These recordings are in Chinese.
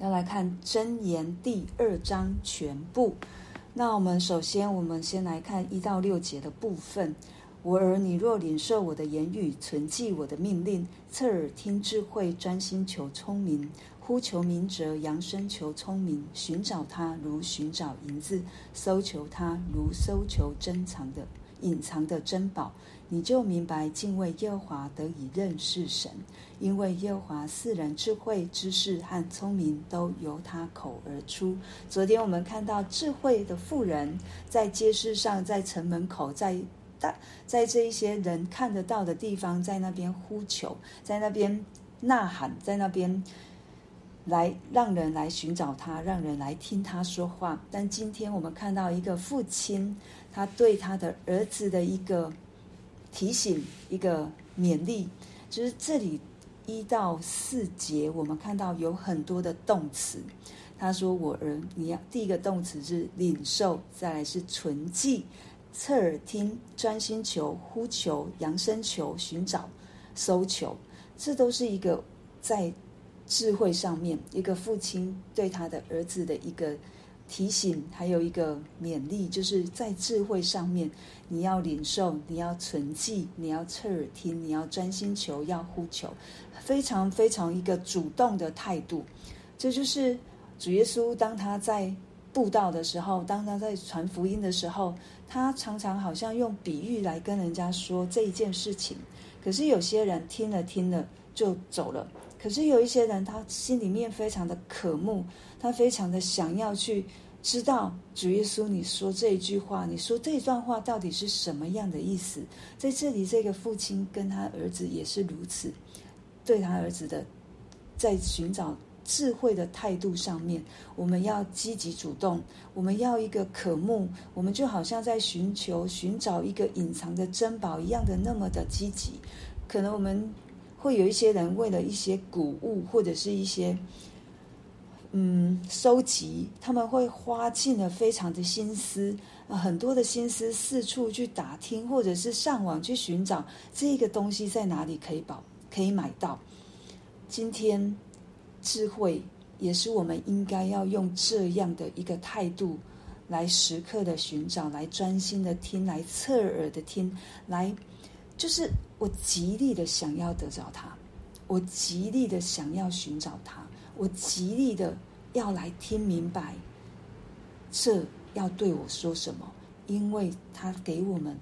要来看箴言第二章全部。那我们首先，我们先来看一到六节的部分。我儿，你若领受我的言语，存记我的命令，侧耳听智慧，专心求聪明，呼求明哲，扬声求聪明，寻找他如寻找银子，搜求他如搜求珍藏的隐藏的珍宝。你就明白敬畏耶和华，得以认识神，因为耶和华四人智慧、知识和聪明，都由他口而出。昨天我们看到智慧的妇人在街市上，在城门口，在大在这一些人看得到的地方，在那边呼求，在那边呐喊，在那边来让人来寻找他，让人来听他说话。但今天我们看到一个父亲，他对他的儿子的一个。提醒一个勉励，就是这里一到四节，我们看到有很多的动词。他说：“我儿，你要第一个动词是领受，再来是存记、侧耳听、专心求、呼求、扬声求、寻找、搜求，这都是一个在智慧上面，一个父亲对他的儿子的一个。”提醒还有一个勉励，就是在智慧上面，你要领受，你要存记，你要侧耳听，你要专心求，要呼求，非常非常一个主动的态度。这就是主耶稣当他在布道的时候，当他在传福音的时候，他常常好像用比喻来跟人家说这一件事情。可是有些人听了听了就走了，可是有一些人他心里面非常的渴慕。他非常的想要去知道主耶稣，你说这一句话，你说这段话到底是什么样的意思？在这里，这个父亲跟他儿子也是如此，对他儿子的在寻找智慧的态度上面，我们要积极主动，我们要一个渴慕，我们就好像在寻求、寻找一个隐藏的珍宝一样的那么的积极。可能我们会有一些人为了一些谷物或者是一些。嗯，收集他们会花尽了非常的心思，很多的心思四处去打听，或者是上网去寻找这个东西在哪里可以保可以买到。今天智慧也是我们应该要用这样的一个态度来时刻的寻找，来专心的听，来侧耳的听，来就是我极力的想要得着它，我极力的想要寻找它。我极力的要来听明白，这要对我说什么？因为他给我们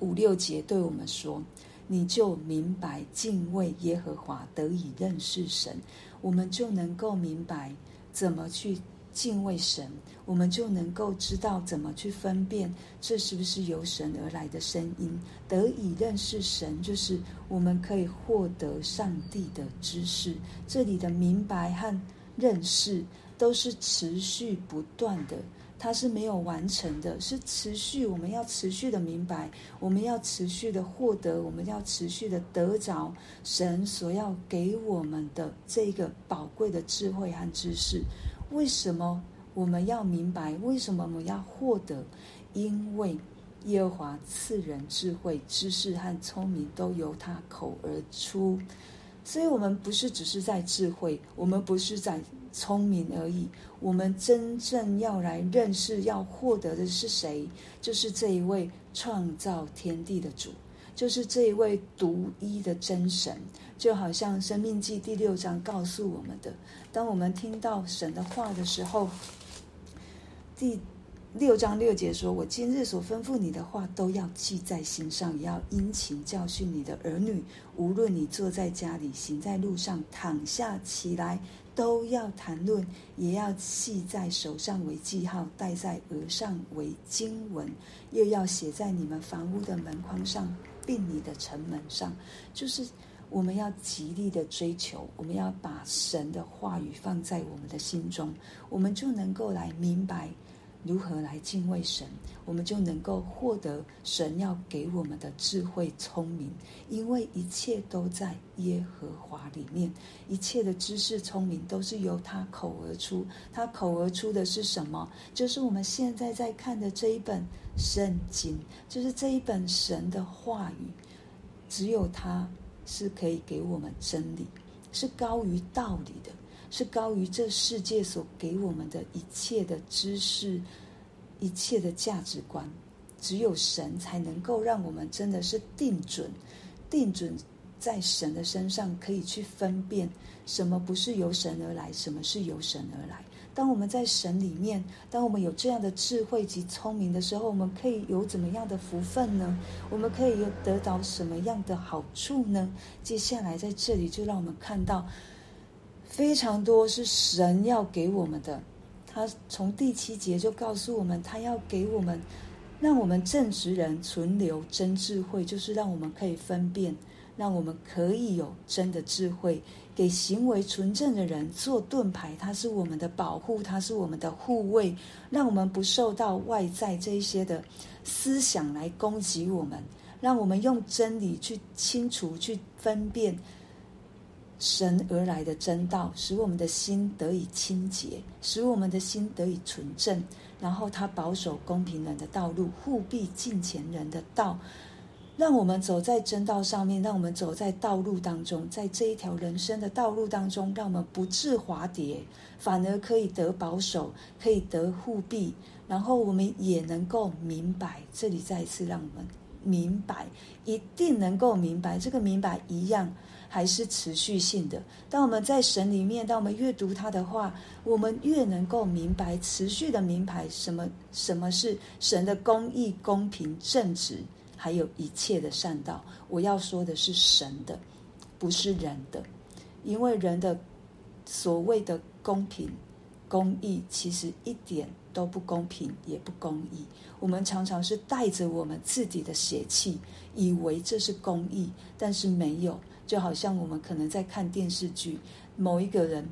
五六节对我们说，你就明白敬畏耶和华，得以认识神，我们就能够明白怎么去敬畏神，我们就能够知道怎么去分辨这是不是由神而来的声音。得以认识神，就是我们可以获得上帝的知识。这里的明白和认识都是持续不断的，它是没有完成的，是持续。我们要持续的明白，我们要持续的获得，我们要持续的得着神所要给我们的这个宝贵的智慧和知识。为什么我们要明白？为什么我们要获得？因为耶和华赐人智慧、知识和聪明，都由他口而出。所以，我们不是只是在智慧，我们不是在聪明而已。我们真正要来认识、要获得的是谁？就是这一位创造天地的主，就是这一位独一的真神。就好像《生命记》第六章告诉我们的，当我们听到神的话的时候，第六章六节说：“我今日所吩咐你的话，都要记在心上，也要殷勤教训你的儿女。无论你坐在家里，行在路上，躺下起来，都要谈论，也要系在手上为记号，戴在额上为经文，又要写在你们房屋的门框上，并你的城门上。”就是。我们要极力的追求，我们要把神的话语放在我们的心中，我们就能够来明白如何来敬畏神，我们就能够获得神要给我们的智慧聪明，因为一切都在耶和华里面，一切的知识聪明都是由他口而出，他口而出的是什么？就是我们现在在看的这一本圣经，就是这一本神的话语，只有他。是可以给我们真理，是高于道理的。是高于这世界所给我们的一切的知识、一切的价值观。只有神才能够让我们真的是定准、定准在神的身上，可以去分辨什么不是由神而来，什么是由神而来。当我们在神里面，当我们有这样的智慧及聪明的时候，我们可以有怎么样的福分呢？我们可以有得到什么样的好处呢？接下来在这里就让我们看到非常多是神要给我们的。他从第七节就告诉我们，他要给我们，让我们正直人存留真智慧，就是让我们可以分辨，让我们可以有真的智慧。给行为纯正的人做盾牌，它是我们的保护，它是我们的护卫，让我们不受到外在这一些的思想来攻击我们，让我们用真理去清除、去分辨神而来的真道，使我们的心得以清洁，使我们的心得以纯正。然后他保守公平人的道路，护庇敬虔人的道。让我们走在真道上面，让我们走在道路当中，在这一条人生的道路当中，让我们不致滑跌，反而可以得保守，可以得护庇，然后我们也能够明白。这里再一次让我们明白，一定能够明白。这个明白一样还是持续性的。当我们在神里面，当我们阅读他的话，我们越能够明白，持续的明白什么什么是神的公义、公平、正直。还有一切的善道，我要说的是神的，不是人的，因为人的所谓的公平、公义，其实一点都不公平，也不公义。我们常常是带着我们自己的邪气，以为这是公义，但是没有。就好像我们可能在看电视剧，某一个人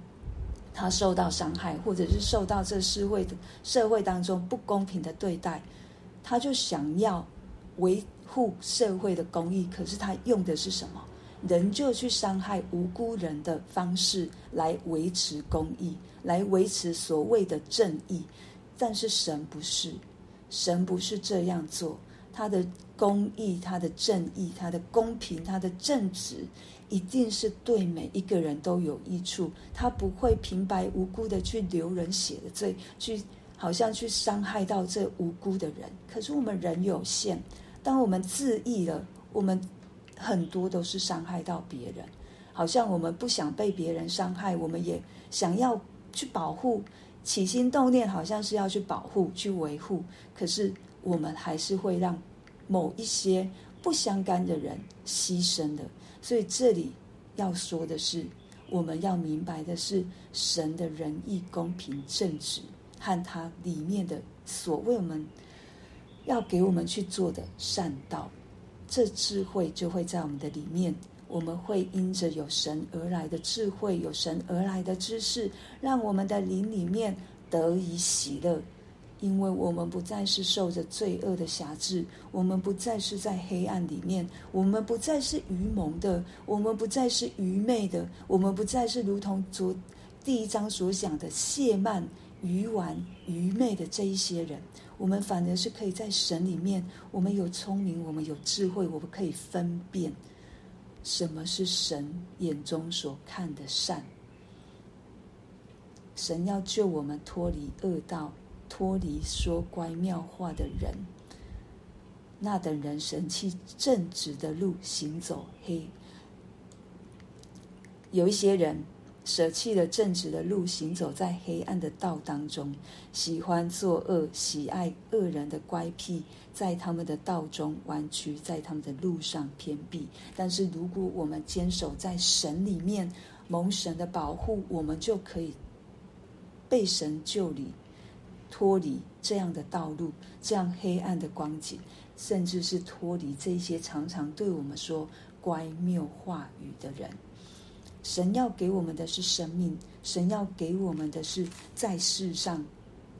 他受到伤害，或者是受到这社会的社会当中不公平的对待，他就想要为。护社会的公义，可是他用的是什么？人就去伤害无辜人的方式来维持公义，来维持所谓的正义。但是神不是，神不是这样做。他的公义、他的正义、他的公平、他的正直，一定是对每一个人都有益处。他不会平白无故的去流人血的罪，去好像去伤害到这无辜的人。可是我们人有限。当我们自意了，我们很多都是伤害到别人，好像我们不想被别人伤害，我们也想要去保护，起心动念好像是要去保护、去维护，可是我们还是会让某一些不相干的人牺牲的。所以这里要说的是，我们要明白的是，神的仁义、公平、正直和他里面的所谓我们。要给我们去做的善道，这智慧就会在我们的里面。我们会因着有神而来的智慧，有神而来的知识，让我们的灵里面得以喜乐。因为我们不再是受着罪恶的辖制，我们不再是在黑暗里面，我们不再是愚蒙的，我们不再是愚昧的，我们不再是如同昨第一章所讲的亵慢、愚顽、愚昧的这一些人。我们反而是可以在神里面，我们有聪明，我们有智慧，我们可以分辨什么是神眼中所看的善。神要救我们脱离恶道，脱离说乖妙话的人。那等人神气正直的路，行走黑。有一些人。舍弃了正直的路，行走在黑暗的道当中，喜欢作恶，喜爱恶人的乖僻，在他们的道中弯曲，在他们的路上偏僻。但是，如果我们坚守在神里面，蒙神的保护，我们就可以被神救离，脱离这样的道路，这样黑暗的光景，甚至是脱离这些常常对我们说乖谬话语的人。神要给我们的是生命，神要给我们的是在世上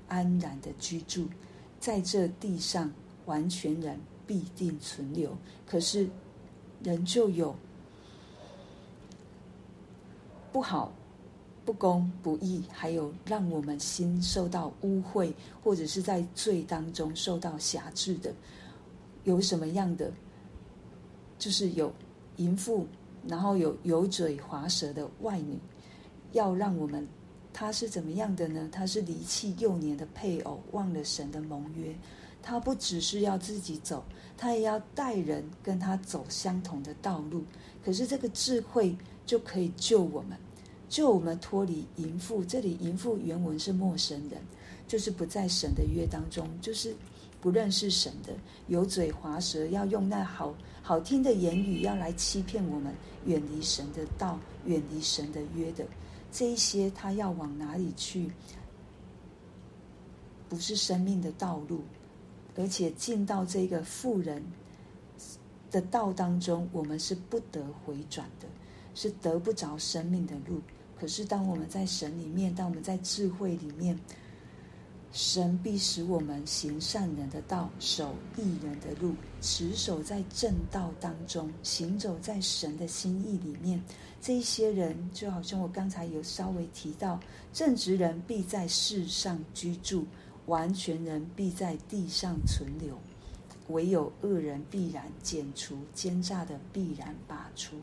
安然的居住，在这地上完全人必定存留。可是人就有不好、不公、不义，还有让我们心受到污秽，或者是在罪当中受到辖制的，有什么样的？就是有淫妇。然后有油嘴滑舌的外女，要让我们，他是怎么样的呢？他是离弃幼年的配偶，忘了神的盟约。他不只是要自己走，他也要带人跟他走相同的道路。可是这个智慧就可以救我们，救我们脱离淫妇。这里淫妇原文是陌生人，就是不在神的约当中，就是不认识神的，油嘴滑舌，要用那好好听的言语要来欺骗我们，远离神的道，远离神的约的。这一些他要往哪里去？不是生命的道路，而且进到这个富人的道当中，我们是不得回转的，是得不着生命的路。可是当我们在神里面，当我们在智慧里面，神必使我们行善人的道，守义人的路，持守在正道当中，行走在神的心意里面。这一些人就好像我刚才有稍微提到，正直人必在世上居住，完全人必在地上存留，唯有恶人必然剪除，奸诈的必然拔出。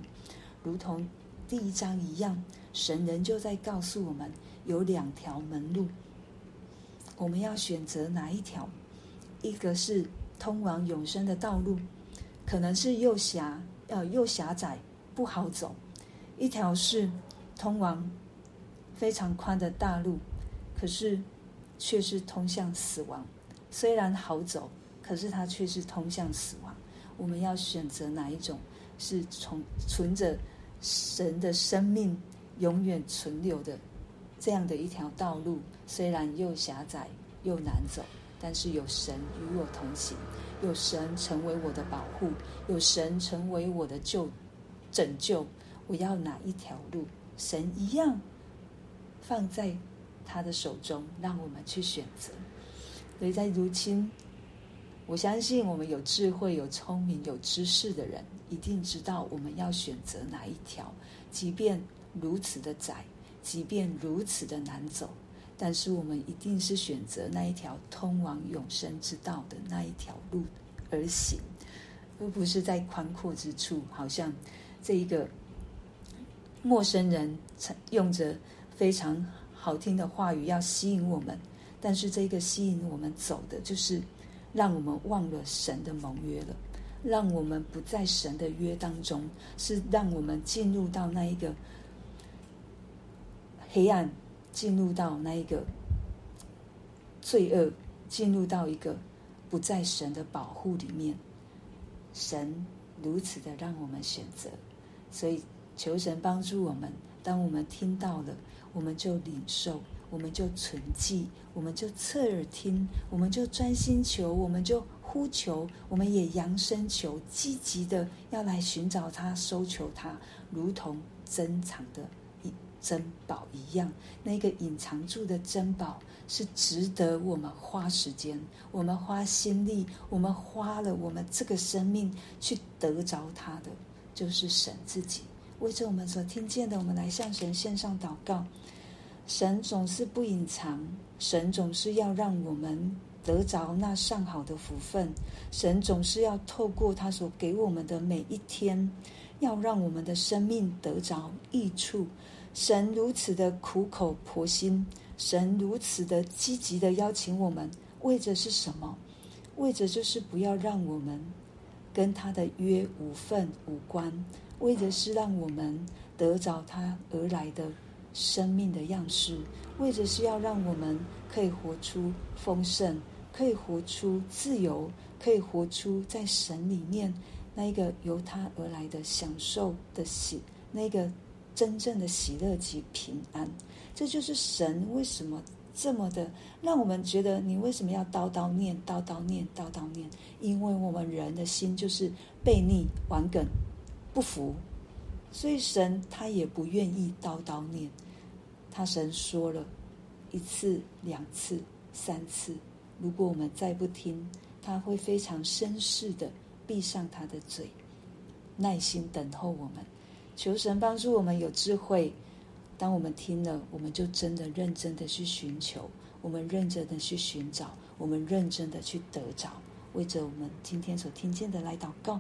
如同第一章一样，神人就在告诉我们，有两条门路。我们要选择哪一条？一个是通往永生的道路，可能是又狭呃又狭窄不好走；一条是通往非常宽的大路，可是却是通向死亡。虽然好走，可是它却是通向死亡。我们要选择哪一种？是从存着神的生命永远存留的。这样的一条道路，虽然又狭窄又难走，但是有神与我同行，有神成为我的保护，有神成为我的救拯救。我要哪一条路？神一样放在他的手中，让我们去选择。所以在如今，我相信我们有智慧、有聪明、有知识的人，一定知道我们要选择哪一条，即便如此的窄。即便如此的难走，但是我们一定是选择那一条通往永生之道的那一条路而行，而不是在宽阔之处。好像这一个陌生人用着非常好听的话语要吸引我们，但是这个吸引我们走的，就是让我们忘了神的盟约了，让我们不在神的约当中，是让我们进入到那一个。黑暗进入到那一个罪恶，进入到一个不在神的保护里面。神如此的让我们选择，所以求神帮助我们。当我们听到了，我们就领受，我们就存记，我们就侧耳听，我们就专心求，我们就呼求，我们也扬声求，积极的要来寻找他，搜求他，如同珍藏的。珍宝一样，那个隐藏住的珍宝是值得我们花时间、我们花心力、我们花了我们这个生命去得着它的，就是神自己。为着我们所听见的，我们来向神献上祷告。神总是不隐藏，神总是要让我们得着那上好的福分。神总是要透过他所给我们的每一天，要让我们的生命得着益处。神如此的苦口婆心，神如此的积极的邀请我们，为着是什么？为着就是不要让我们跟他的约无份无关，为着是让我们得着他而来的生命的样式，为着是要让我们可以活出丰盛，可以活出自由，可以活出在神里面那一个由他而来的享受的喜，那个。真正的喜乐及平安，这就是神为什么这么的让我们觉得，你为什么要叨叨念、叨叨念、叨叨念？因为我们人的心就是悖逆、顽梗、不服，所以神他也不愿意叨叨念。他神说了一次、两次、三次，如果我们再不听，他会非常绅士的闭上他的嘴，耐心等候我们。求神帮助我们有智慧，当我们听了，我们就真的认真的去寻求，我们认真的去寻找，我们认真的去得着，为着我们今天所听见的来祷告。